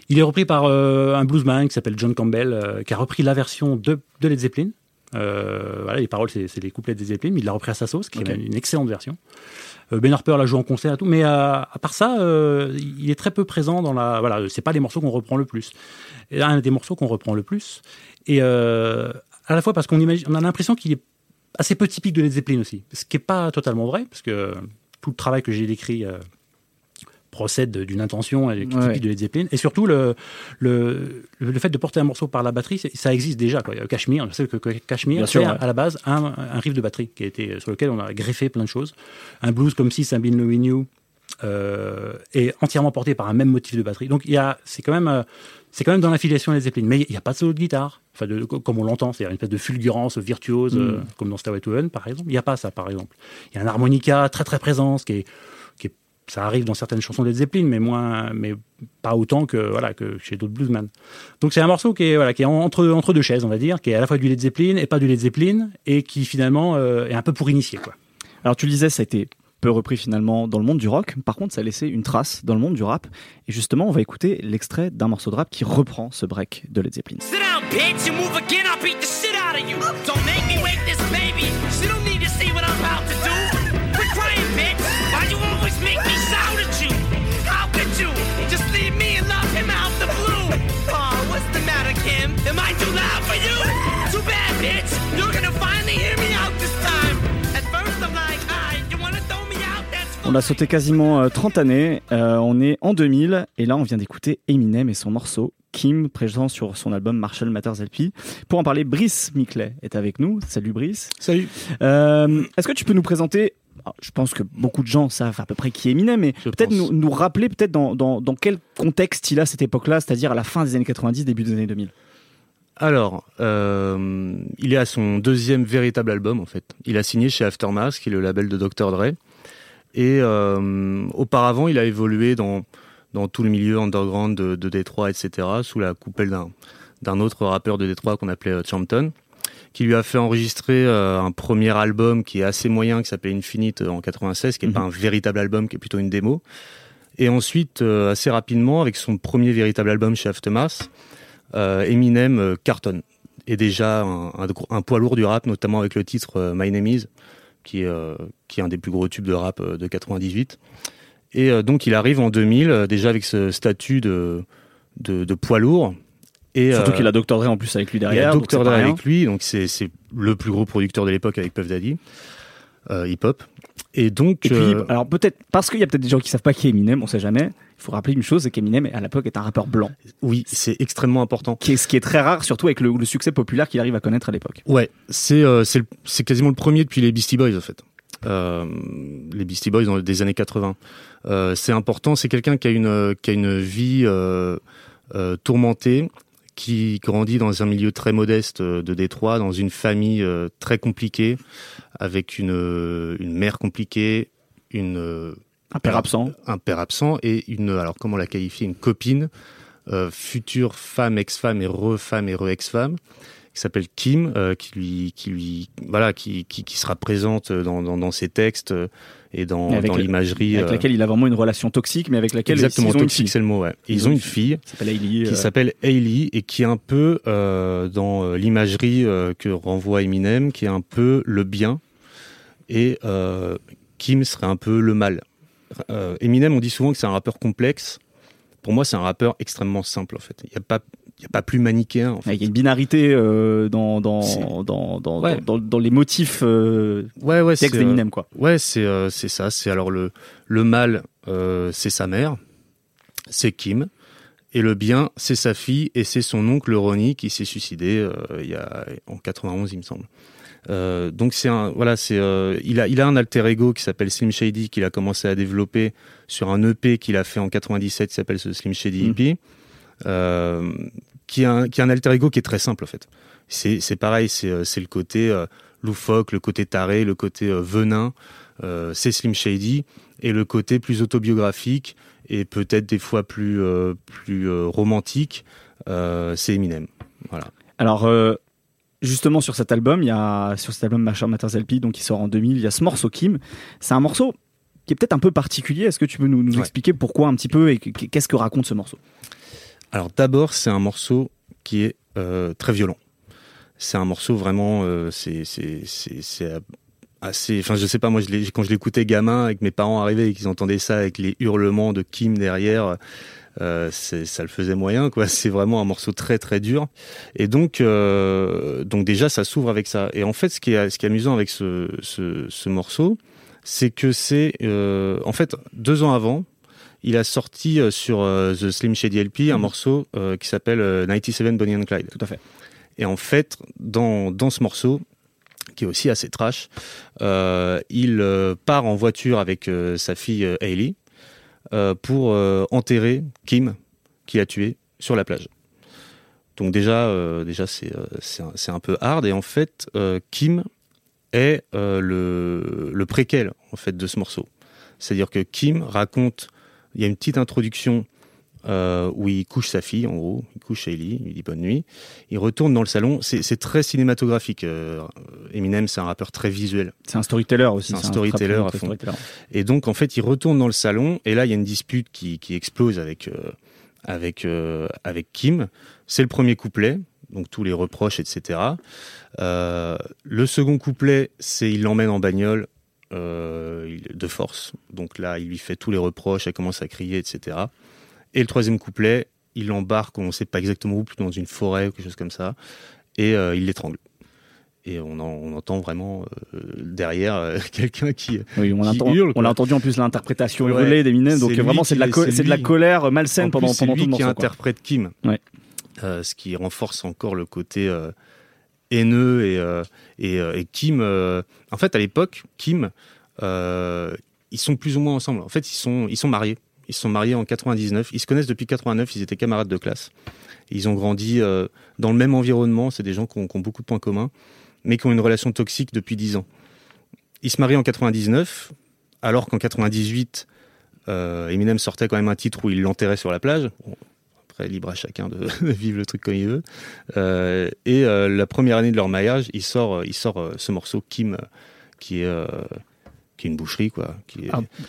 Il est repris par euh, un bluesman qui s'appelle John Campbell, euh, qui a repris la version de, de Led Zeppelin. Euh, voilà, les paroles, c'est les couplets de Led Zeppelin, mais il l'a repris à sa sauce, qui est une excellente version. Ben Harper l'a joué en concert et tout, mais à, à part ça, euh, il est très peu présent dans la. Voilà, c'est pas les morceaux qu'on reprend le plus. Et un des morceaux qu'on reprend le plus. Et euh, à la fois parce qu'on imagine, on a l'impression qu'il est assez peu typique de Led Zeppelin aussi, ce qui est pas totalement vrai, parce que tout le travail que j'ai décrit euh, procède d'une intention qui Ouais. typique de Led Zeppelin. Et surtout, le, le, le fait de porter un morceau par la batterie, ça existe déjà. Quoi. Cashmere, je sais que que Cashmere, Bien c'est ouais. à la base un, un riff de batterie qui a été, sur lequel on a greffé plein de choses. Un blues comme si been loving you euh, est entièrement porté par un même motif de batterie. Donc c'est quand même, euh, c'est quand même dans l'affiliation des Zeppelin, mais il n'y a pas de solo de guitare, enfin de, comme on l'entend, c'est-à-dire une espèce de fulgurance virtuose, Mm. euh, comme dans Stairway to Heaven par exemple. Il n'y a pas ça par exemple. Il y a un harmonica très très présent, ce qui est- ça arrive dans certaines chansons des Zeppelin, mais moins, mais pas autant que voilà que chez d'autres bluesmen. Donc c'est un morceau qui est voilà qui est entre entre deux chaises, on va dire, qui est à la fois du Led Zeppelin et pas du Led Zeppelin, et qui finalement euh, est un peu pour initier quoi. Alors tu le disais, ça a été peu repris finalement dans le monde du rock. Par contre, ça a laissé une trace dans le monde du rap. Et justement, on va écouter l'extrait d'un morceau de rap qui reprend ce break de Led Zeppelin. Sit down, bitch. You move again, I'll beat the shit out of you. Don't make me wake this baby. On a sauté quasiment euh, 30 années. Euh, on est en 2000 et là, on vient d'écouter Eminem et son morceau Kim, présent sur son album Marshall Matters LP. Pour en parler, Brice Miclet est avec nous. Salut Brice. Salut. Euh, Est-ce que tu peux nous présenter alors, je pense que beaucoup de gens savent à peu près qui est Eminem, mais peut-être nous, nous rappeler peut-être dans, dans, dans quel contexte il a cette époque-là, c'est-à-dire à la fin des années 90, début des années 2000. Alors, euh, il est à son deuxième véritable album en fait. Il a signé chez Aftermath, qui est le label de Dr Dre. Et euh, auparavant, il a évolué dans dans tout le milieu underground de, de Détroit, etc., sous la coupelle d'un d'un autre rappeur de Détroit qu'on appelait euh, Champton, qui lui a fait enregistrer euh, un premier album qui est assez moyen, qui s'appelait Infinite en 96, qui est Mhm. pas un véritable album, qui est plutôt une démo. Et ensuite, euh, assez rapidement, avec son premier véritable album chez Aftermath, euh, Eminem cartonne. Et déjà un, un gros- un poids lourd du rap, notamment avec le titre My Name Is, qui est, euh, qui est un des plus gros tubes de rap euh, de 98. Et euh, donc il arrive en 2000, euh, déjà avec ce statut de, de, de poids lourd. Et, Surtout euh, qu'il a Dr. Dre en plus avec lui il y a derrière. Dr. Dre rien. avec lui, donc c'est le plus gros producteur de l'époque avec Puff Daddy, hip-hop. Et donc, Et puis, euh, alors peut-être, parce qu'il y a peut-être des gens qui savent pas qui est Eminem, on sait jamais. Il faut rappeler une chose, c'est qu'Eminem, à l'époque, est un rappeur blanc. oui, c'est extrêmement important. Qui est, ce qui est très rare, surtout avec le, le succès populaire qu'il arrive à connaître à l'époque. Ouais, c'est euh, c'est quasiment le premier depuis les Beastie Boys en fait. Euh, les Beastie Boys dans des années 80. Euh, c'est important. C'est quelqu'un qui a une qui a une vie euh, euh, tourmentée, qui grandit dans un milieu très modeste euh, de Détroit, dans une famille euh, très compliquée, avec une une mère compliquée, une Un père absent. un père absent et une alors comment la qualifier une copine euh, future femme ex-femme et re-femme et re-ex-femme qui s'appelle Kim euh, qui lui qui lui voilà qui qui, qui sera présente dans dans, dans ses textes et dans dans l'imagerie Avec euh, laquelle il a vraiment une relation toxique, mais avec laquelle exactement ils ont une toxique fille. c'est le mot ouais ils, ont une fille Qui s'appelle Hailey. qui euh, s'appelle Hailey et qui est un peu euh, dans l'imagerie euh, que renvoie Eminem, qui est un peu le bien et euh, Kim serait un peu le mal. Euh, Eminem, on dit souvent que c'est un rappeur complexe. Pour moi, c'est un rappeur extrêmement simple en fait. Il n'y a pas, il y a pas plus manichéen. En fait. Il y a une binarité euh, dans, dans, dans, dans, Ouais. dans, dans les motifs euh, Ouais, ouais, textes euh, d'Eminem, quoi. Ouais, c'est euh, c'est ça. C'est alors le le mal, euh, c'est sa mère, c'est Kim, et le bien, c'est sa fille et c'est son oncle Ronnie qui s'est suicidé euh, il y a en 91, il me semble. Euh, donc c'est un voilà, c'est euh, il a il a un alter ego qui s'appelle Slim Shady qu'il a commencé à développer sur un EP qu'il a fait en 97 qui s'appelle ce Slim Shady. EP, euh, qui est un qui est un alter ego qui est très simple en fait. C'est c'est pareil, c'est c'est le côté loufoque, le côté taré, le côté venin, c'est Slim Shady, et le côté plus autobiographique et peut-être des fois plus plus romantique, c'est Eminem. Voilà. Alors, justement, sur cet album, il y a, sur cet album Marshall Matters LP, donc qui sort en 2000, il y a ce morceau Kim. C'est un morceau qui est peut-être un peu particulier. Est-ce que tu peux nous, nous Ouais. expliquer pourquoi un petit peu et qu'est-ce que raconte ce morceau? Alors d'abord, c'est un morceau qui est euh, très violent. C'est un morceau vraiment, euh, c'est c'est c'est c'est assez. Enfin, je sais pas, moi, je quand je l'écoutais gamin, avec mes parents arrivaient et qu'ils entendaient ça avec les hurlements de Kim derrière. Euh, ça le faisait moyen quoi [LAUGHS] c'est vraiment un morceau très très dur et donc euh, donc déjà ça s'ouvre avec ça et en fait ce qui est ce qui est amusant avec ce ce, ce morceau c'est que c'est euh, en fait deux ans avant il a sorti sur The Slim Shady LP un Mhm. morceau qui s'appelle euh, 97 Bonnie and Clyde. Tout à fait. Et en fait, dans, dans ce morceau, qui est aussi assez trash, euh, il euh, part en voiture avec euh, sa fille Hailey pour enterrer Kim, qui a tué sur la plage. Donc déjà, déjà c'est un, peu hard. Et en fait, Kim est le, le préquel en fait de ce morceau. C'est-à-dire que Kim raconte, il y a une petite introduction euh, où il couche sa fille, en gros, il couche Hailey, il lui dit bonne nuit. Il retourne dans le salon. C'est très cinématographique. euh, Eminem, c'est un rappeur très visuel. C'est un storyteller aussi. C'est un storyteller à fond. storyteller. Et donc, en fait, il retourne dans le salon, et là, il y a une dispute qui, qui explose avec, euh, avec, avec Kim. C'est le premier couplet, donc tous les reproches, etc. Le second couplet, c'est il l'emmène en bagnole de force. Donc là, il lui fait tous les reproches, elle commence à crier, etc. Et le troisième couplet, il l'embarque, on ne sait pas exactement où, plutôt dans une forêt ou quelque chose comme ça, et euh, il l'étrangle. Et on, en- on entend vraiment euh, derrière euh, [LAUGHS] quelqu'un qui, Oui, on, Qui entend- hurle, on l'a entendu en plus l'interprétation Ouais. hurlée d'Eminem, donc C'est vraiment c'est de, la qui- c'est c'est de colère malsaine En pendant, plus, c'est pendant tout le qui morceau. quoi. interprète Kim. Ouais. Ce qui renforce encore le côté haineux et, et, et Kim. en fait, à l'époque, Kim, ils sont plus ou moins ensemble. En fait, ils sont, ils sont mariés. Ils se sont mariés en 99. Ils se connaissent depuis 89. Ils étaient camarades de classe. Ils ont grandi euh, dans le même environnement. C'est des gens qui ont, beaucoup de points communs, mais qui ont une relation toxique depuis 10 ans. Ils se marient en 99, alors qu'en 98, euh, Eminem sortait quand même un titre où il l'enterrait sur la plage. Bon, après, libre à chacun de [LAUGHS] vivre le truc comme il veut. Euh, et la première année de leur mariage, il sort, il sort ce morceau Kim, qui est, qui est une boucherie, quoi.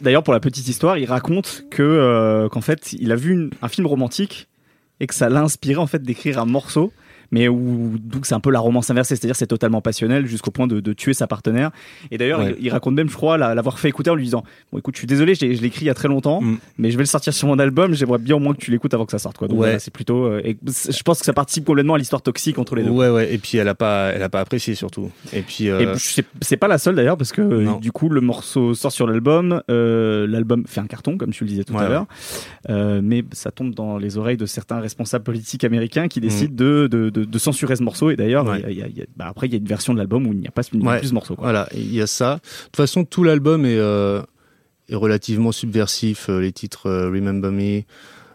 D'ailleurs, pour la petite histoire, il raconte que euh, qu'en fait, il a vu un film romantique et que ça l'a inspiré en fait d'écrire un morceau, mais où donc c'est un peu la romance inversée, c'est-à-dire c'est totalement passionnel jusqu'au point de, de tuer sa partenaire. Et d'ailleurs, Ouais. il, il raconte même, je crois, la- l'avoir fait écouter en lui disant bon, écoute, je suis désolé, je l'ai écrit il y a très longtemps, Mm. mais je vais le sortir sur mon album. J'aimerais bien au moins que tu l'écoutes avant que ça sorte. Quoi. Donc Ouais. voilà, c'est plutôt. euh, et je pense que ça participe complètement à l'histoire toxique entre les deux. Ouais, ouais. Et puis elle a pas, elle a pas apprécié surtout. Et puis. euh, c'est pas la seule d'ailleurs parce que Non. du coup le morceau sort sur l'album, euh, l'album fait un carton comme tu le disais tout Ouais, à l'heure, Euh, mais ça tombe dans les oreilles de certains responsables politiques américains Mm. qui décident de, de, de, de censurer ce morceau et d'ailleurs Ouais. y a- y a- bah, après il y a une version de l'album où il n'y a pas Ouais. plus ce morceau. Quoi. Voilà, il y a ça. De toute façon, tout l'album est, euh, est relativement subversif. Euh, Les titres euh, Remember Me,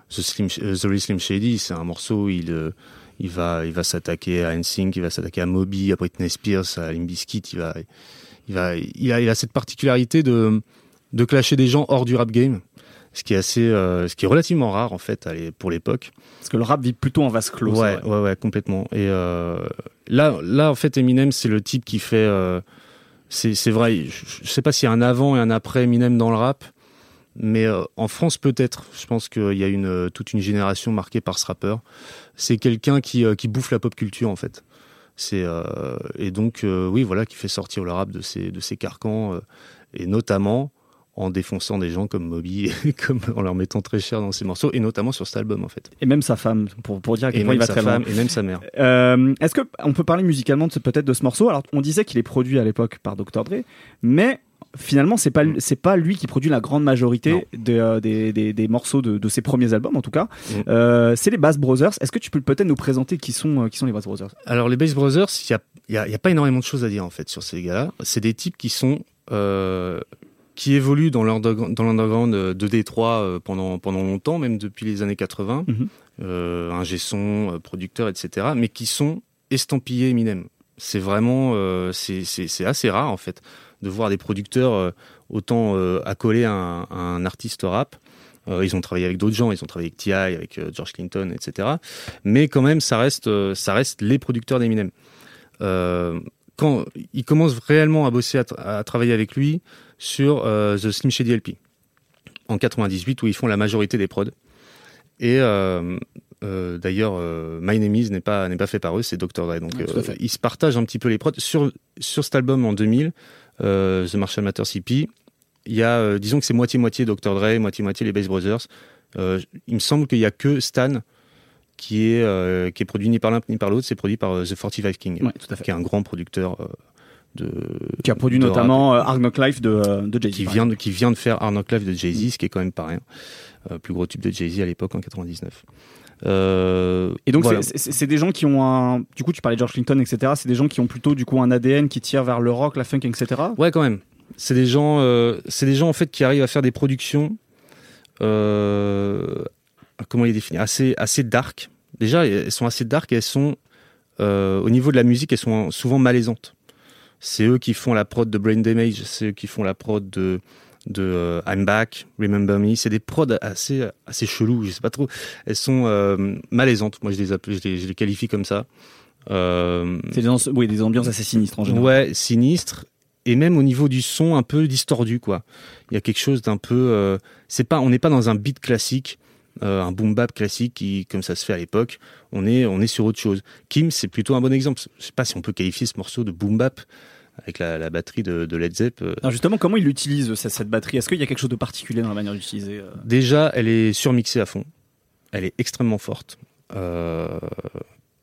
The, Slim, The Real Slim Shady, c'est un morceau où il, euh, il va, il va s'attaquer à NSYNC, il va s'attaquer à Moby, à Britney Spears, à Limp Bizkit. Il, va, il, va, il, a, il a cette particularité de, de clasher des gens hors du rap game. Ce qui est assez, euh, ce qui est relativement rare en fait pour l'époque. Parce que le rap vit plutôt en vase clos. Ouais, ouais, ouais, complètement. Et euh, là, là, en fait, Eminem, c'est le type qui fait. euh, c'est vrai, je, je sais pas s'il y a un avant et un après Eminem dans le rap, mais en France, peut-être. Je pense qu'il y a une, toute une génération marquée par ce rappeur. C'est quelqu'un qui, qui bouffe la pop culture, en fait. C'est et donc oui voilà qui fait sortir le rap de ses de ses carcans et notamment en défonçant des gens comme Moby [LAUGHS] comme en leur mettant très cher dans ses morceaux et notamment sur cet album en fait Et même sa femme pour, pour dire à quel point il va très loin. femme et même sa mère Euh, Est-ce que on peut parler musicalement peut-être de ce morceau? Alors on disait qu'il est produit à l'époque par Dr Dre, mais finalement c'est pas Mm. c'est pas lui qui produit la grande majorité de, euh, des, des, des morceaux de, de ses premiers albums en tout cas. Mm. Euh, c'est les Bass Brothers. Est-ce que tu peux peut-être nous présenter qui sont euh, qui sont les Bass Brothers? Alors les Bass Brothers, il y a, y a- y a pas énormément de choses à dire en fait sur ces gars-là. C'est des types qui sont qui évoluent dans l'undergr- dans l'underground euh, de Détroit euh, pendant pendant longtemps, même depuis les années 80. Mhm. Euh, ingé son, euh, producteurs, etc. Mais qui sont estampillés Eminem. C'est vraiment euh, c'est assez rare en fait de voir des producteurs euh, autant accolés à un, à un artiste rap. Ils ont travaillé avec d'autres gens, ils ont travaillé avec T.I., avec George Clinton, etc. Mais quand même, ça reste, ça reste les producteurs d'Eminem. Quand ils commencent réellement à bosser, à, tra- à travailler avec lui sur euh, The Slim Shady LP en 98, où ils font la majorité des prods. Et euh, euh, d'ailleurs, My Name Is n'est pas n'est pas fait par eux, c'est Dr Dre. Donc Ouais, ils se partagent un petit peu les prods sur sur cet album en 2000, euh, The Marshall Matters EP. Il y a, disons que c'est moitié moitié Dr Dre, moitié moitié les Bass Brothers. Il me semble qu'il y a que Stan qui est euh, qui est produit ni par l'un ni par l'autre, c'est produit par euh, The 45 King Ouais, tout à fait. qui est un grand producteur euh, de Qui a produit notamment Hard Knock Life de, de Jay-Z. qui vient de, qui vient de faire Hard Knock Life de Jay-Z, ce qui est quand même pas rien. Euh, plus gros tube de Jay-Z à l'époque en 99. Euh, Et donc, voilà. c'est- des gens qui ont un. Du coup, tu parlais de George Clinton, etc. C'est des gens qui ont plutôt du coup un ADN qui tire vers le rock, la funk, etc. Ouais, quand même. C'est des gens, euh, c'est des gens en fait qui arrivent à faire des productions. Euh, comment les définir Assez, assez dark. Déjà, elles sont assez dark et elles sont euh, au niveau de la musique, elles sont souvent malaisantes. C'est eux qui font la prod de Brain Damage, c'est eux qui font la prod de de euh, I'm Back, Remember Me. C'est des prods assez assez chelous. Je sais pas trop. Elles sont euh, malaisantes. Moi, je les appelle, je les, je les qualifie comme ça. Euh, C'est des, oui, des ambiances assez sinistres en général. Ouais, sinistre. Et même au niveau du son, un peu distordu, quoi. Il y a quelque chose d'un peu. euh, c'est pas, on n'est pas dans un beat classique, euh, un boom bap classique qui, comme ça se fait à l'époque. On est, on est sur autre chose. Kim, c'est plutôt un bon exemple. Je sais pas si on peut qualifier ce morceau de boom bap avec la, la batterie de, de Led Zepp. euh. Alors justement, comment il utilise cette, cette batterie? Est-ce qu'il y a quelque chose de particulier dans la manière d'utiliser euh? Déjà, elle est surmixée à fond. Elle est extrêmement forte. Euh,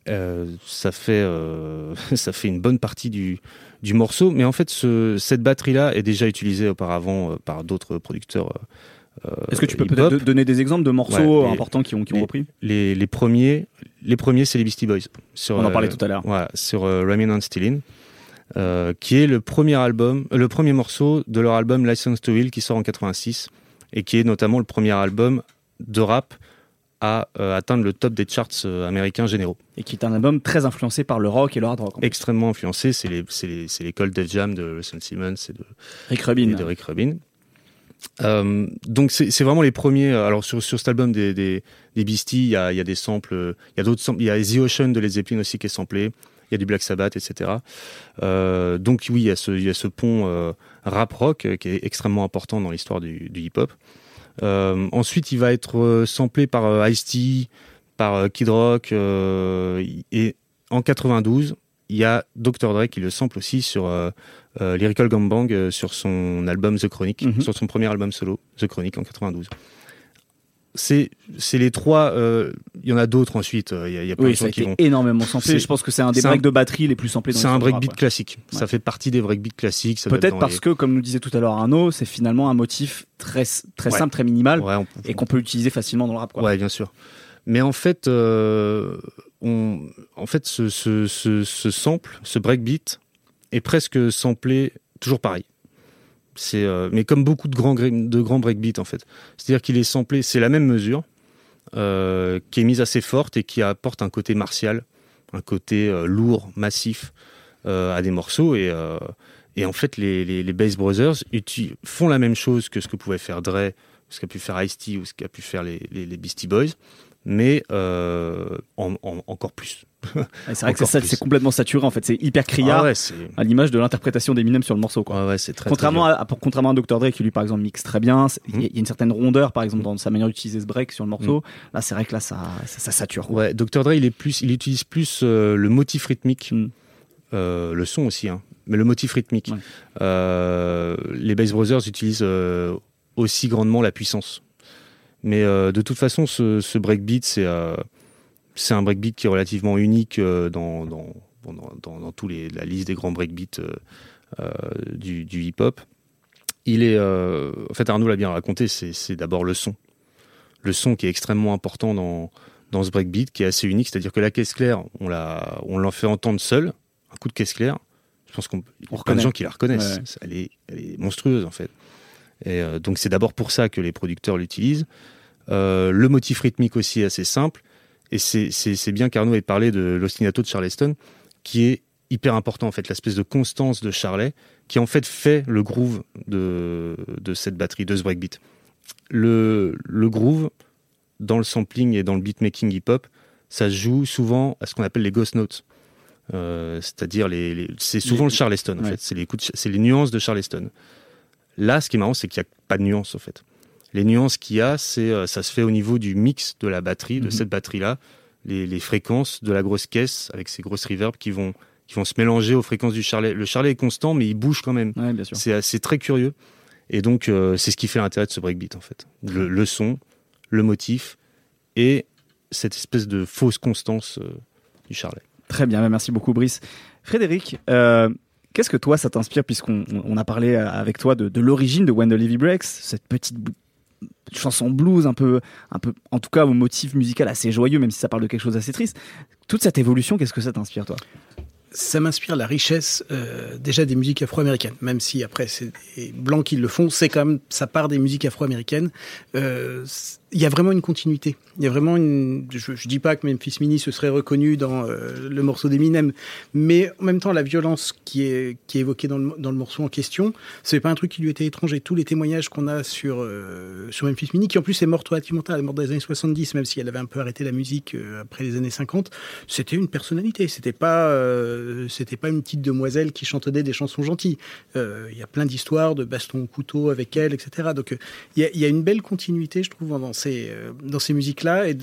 euh, ça fait euh, [LAUGHS] ça fait une bonne partie du, du morceau, mais en fait, ce- cette batterie-là est déjà utilisée auparavant par d'autres producteurs. Euh, Est-ce que tu peux peut-être do- donner des exemples de morceaux Ouais, les- importants qui ont, qui ont les- repris les, les premiers, les premiers, c'est les Beastie Boys. Sur, On en euh, parlait tout à l'heure. Sur euh, Ramin and Stealing, euh, qui est le premier album, euh, le premier morceau de leur album License to Will qui sort en 86 et qui est notamment le premier album de rap à euh, atteindre le top des charts américains généraux. Et qui est un album très influencé par le rock et le hard rock. Extrêmement influencé, c'est l'école Def Jam de Russell Simmons et de, Rick Rubin. et de Rick Rubin. Euh, donc c'est vraiment les premiers. euh, Alors sur, cet album des, des, il y a, des samples, il y a d'autres samples, il y a The Ocean de Led Zeppelin aussi qui est samplé, il y a du Black Sabbath, etc. Euh, donc oui, il y a ce, pont rap rock qui est extrêmement important dans l'histoire du, du hip hop. Ensuite, il va être samplé par Ice-T, par Kid Rock, et en 92, il y a Dr. Dre qui le sample aussi sur euh, euh, Lyrical Gangbang euh, sur son album The Chronic, Mhm. sur son premier album solo, The Chronic en 92. C'est les trois. Il y en a d'autres ensuite. Il y a, y a plein Oui, de ça a qui été vont. énormément samplé. Je pense que c'est un des un- breaks de batterie les plus samplés C'est un breakbeat ouais. classique. Ouais. Ça fait partie des breakbeats classiques. Peut-être parce les- que, comme nous disait tout à l'heure Arnaud, c'est finalement un motif très, très Ouais. simple, très minimal, on- et qu'on peut utiliser facilement dans le rap. Quoi. Ouais, bien sûr. Mais en fait, on, en fait, ce, sample, ce breakbeat, est presque samplé toujours pareil. Euh, mais comme beaucoup de grands gra- de breakbeats en fait. C'est-à-dire qu'il est samplé, c'est la même mesure, euh, qui est mise assez forte et qui apporte un côté martial, un côté euh, lourd, massif à des morceaux et et en fait les Bass Brothers font la même chose que ce que pouvait faire Dre, ce qu'a pu faire Ice-T ou ce qu'a pu faire les Beastie Boys, mais euh, en, en- encore plus. C'est vrai que c'est complètement saturé en fait, c'est hyper criard Ah ouais, à l'image de l'interprétation d'Eminem sur le morceau. Quoi. ouais, très contrairement, très à, contrairement à Dr. Dre qui lui par exemple mixe très bien, c'est- il y, a- il y a une certaine rondeur par exemple dans sa manière d'utiliser ce break sur le morceau. Là c'est vrai que là ça, ça, ça sature. dur. Ouais, Dr Dre, il est plus, il utilise plus euh, le motif rythmique, euh, le son aussi, hein, mais le motif rythmique. Ouais. Les Bass Brothers utilisent aussi grandement la puissance. Mais euh, de toute façon, ce, ce breakbeat, c'est euh, c'est un breakbeat qui est relativement unique euh, dans, dans, tous les, la liste des grands breakbeats euh, du, du hip-hop. Il est, euh, en fait, Arnaud l'a bien raconté, c'est d'abord le son. Le son qui est extrêmement important dans, dans ce breakbeat, qui est assez unique, c'est-à-dire que la caisse claire, on la, on l'en fait entendre seule, un coup de caisse claire. Je pense qu'on y a plein de gens qui la reconnaissent. Ouais, ouais. Elle, est, elle est monstrueuse en fait. Et euh, donc c'est d'abord pour ça que les producteurs l'utilisent. Euh, le motif rythmique aussi est assez simple. Et c'est- bien qu'Arnaud ait parlé de l'ostinato de Charleston, qui est hyper important en fait, l'espèce de constance de Charlet, qui en fait fait le groove de, de cette batterie, de ce breakbeat. Le, le groove, dans le sampling et dans le beatmaking hip-hop, ça se joue souvent à ce qu'on appelle les ghost notes. Euh, C'est-à-dire, les, les- c'est souvent Les- le Charleston, en ouais. fait. Les, c'est les nuances de Charleston. Là, ce qui est marrant, c'est qu'il n'y a pas de nuances, en fait. Les nuances qu'il y a, c'est, euh, ça se fait au niveau du mix de la batterie, de Mhm. cette batterie-là, les, les fréquences de la grosse caisse avec ces grosses reverbs qui vont, qui vont se mélanger aux fréquences du charlet. Le charlet est constant, mais il bouge quand même. Ouais. C'est assez très curieux. Et donc, euh, c'est ce qui fait l'intérêt de ce breakbeat, en fait. Le, le son, le motif et cette espèce de fausse constance euh, du charlet. Très bien, bah, merci beaucoup Brice. Frédéric, euh, Qu'est-ce que toi ça t'inspire puisqu'on on- on a parlé euh, avec toi de, l'origine de When the Levy Breaks, cette petite chanson blues un peu, un peu, en tout cas au motif musical assez joyeux, même si ça parle de quelque chose d'assez triste. Toute cette évolution, qu'est-ce que ça t'inspire toi? Ça m'inspire la richesse euh, déjà des musiques afro-américaines, même si après c'est blancs qui le font, c'est quand même ça part des musiques afro-américaines. Euh, Il y a vraiment une continuité. Il y a vraiment une. Je, je dis pas que Memphis Mini se serait reconnu dans euh, le morceau d'Eminem, mais en même temps la violence qui est qui est évoquée dans le, dans le morceau en question, c'est pas un truc qui lui était étranger. Tous les témoignages qu'on a sur euh, sur Memphis Mini, qui en plus est morte relativement tard, elle est morte dans les années 70, même si elle avait un peu arrêté la musique euh, après les années 50, c'était une personnalité. C'était pas euh, c'était pas une petite demoiselle qui chantonnait des chansons gentilles. Il y a plein d'histoires de baston au couteau avec elle, etc. Donc il y, a, y a une belle continuité, je trouve, dans ces euh, dans ces musiques-là. Et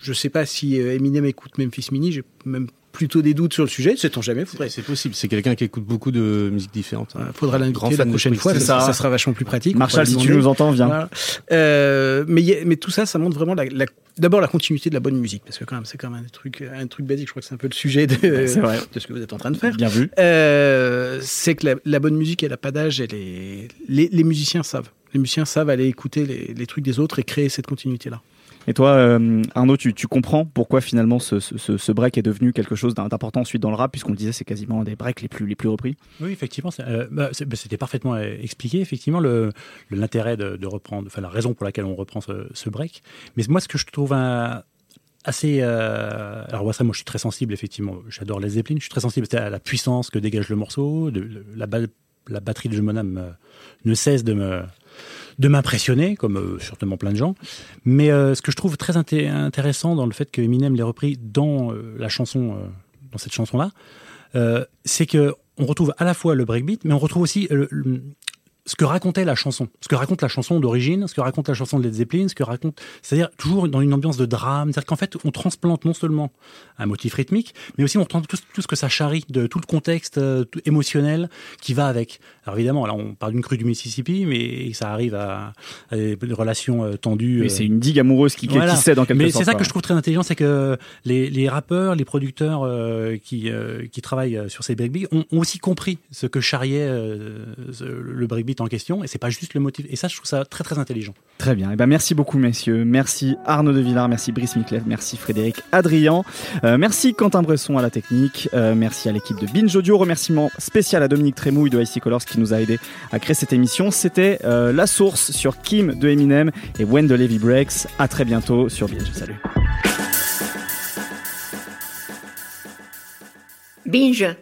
je sais pas si euh, Eminem écoute Memphis Mini. J'ai même plutôt des doutes sur le sujet. Sait-on jamais. Faudrait, C'est possible, c'est quelqu'un qui écoute beaucoup de musiques différentes. hein. euh, faudra l'inviter la prochaine fois. Ça, ça. ça sera vachement plus pratique. Marshall, si tu nous entends, viens. Voilà. Euh, mais, il y a- mais tout ça, ça montre vraiment la, la- d'abord la continuité de la bonne musique, parce que quand même, c'est quand même un truc, un truc basique. Je crois que c'est un peu le sujet de, c'est vrai. de ce que vous êtes en train de faire. Bien vu. Euh, c'est que la, la bonne musique, elle n'a pas d'âge. Elle est... les, les musiciens savent. Les musiciens savent aller écouter les, les trucs des autres et créer cette continuité-là. Et toi, euh, Arnaud, tu, tu comprends pourquoi finalement ce, ce- ce, ce break est devenu quelque chose d'im- d'important ensuite dans le rap, puisqu'on le disait, c'est quasiment un des breaks les plus, les plus repris? Oui, effectivement, euh, bah, bah, c'était parfaitement euh, expliqué. Effectivement, l'intérêt de, de reprendre, enfin la raison pour laquelle on reprend ce, ce break. Mais moi, ce que je trouve un- assez, euh, alors moi, ça, moi, je suis très sensible. Effectivement, j'adore les Zeppelin. Je suis très sensible à la puissance que dégage le morceau. De, la, ba- la batterie de euh, ne cesse de me de m'impressionner, comme euh, certainement plein de gens. Mais euh, ce que je trouve très inté- intéressant dans le fait que Eminem l'ait repris dans euh, la chanson, euh, dans cette chanson-là, euh, c'est que on retrouve à la fois le breakbeat, mais on retrouve aussi ce que racontait la chanson, ce que raconte la chanson d'origine, ce que raconte la chanson de Led Zeppelin, ce que raconte, c'est-à-dire toujours dans une ambiance de drame, c'est-à-dire qu'en fait on transplante non seulement un motif rythmique, mais aussi on transplante tout, tout ce que ça charrie de tout le contexte euh, tout- émotionnel qui va avec. Alors évidemment, là on parle d'une crue du Mississippi, mais ça arrive à, à des relations euh, tendues. Mais euh, c'est une digue amoureuse qui, Voilà. qui cède en quelque mais sorte. c'est ça que je trouve très intelligent, c'est que les, les rappeurs, les producteurs qui, qui travaillent sur ces breakbeats ont, ont aussi compris ce que charriait le breakbeat en question, et c'est pas juste le motif. Et ça, je trouve ça très très intelligent. Très bien. Eh ben, merci beaucoup, messieurs. Merci Arnaud de Villard, merci Brice Miclev, merci Frédéric Adrian, Euh, merci Quentin Bresson à la technique, Euh, merci à l'équipe de Binge Audio. Remerciement spécial à Dominique Trémouille de IC Colors qui nous a aidé à créer cette émission. C'était euh, La Source sur Kim de Eminem et When the Levy Breaks. À très bientôt sur Binge. Salut. Binge.